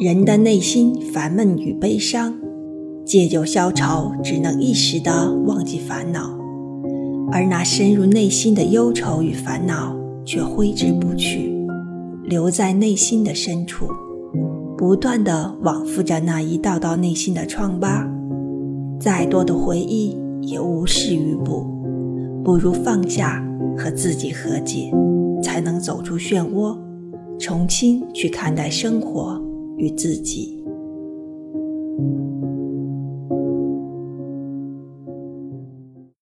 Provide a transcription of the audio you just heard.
人的内心烦闷与悲伤，借酒消愁只能一时的忘记烦恼，而那深入内心的忧愁与烦恼却挥之不去，留在内心的深处，不断的往复着那一道道内心的疮疤，再多的回忆也无事于补，不如放下和自己和解，才能走出漩涡，重新去看待生活。与自己。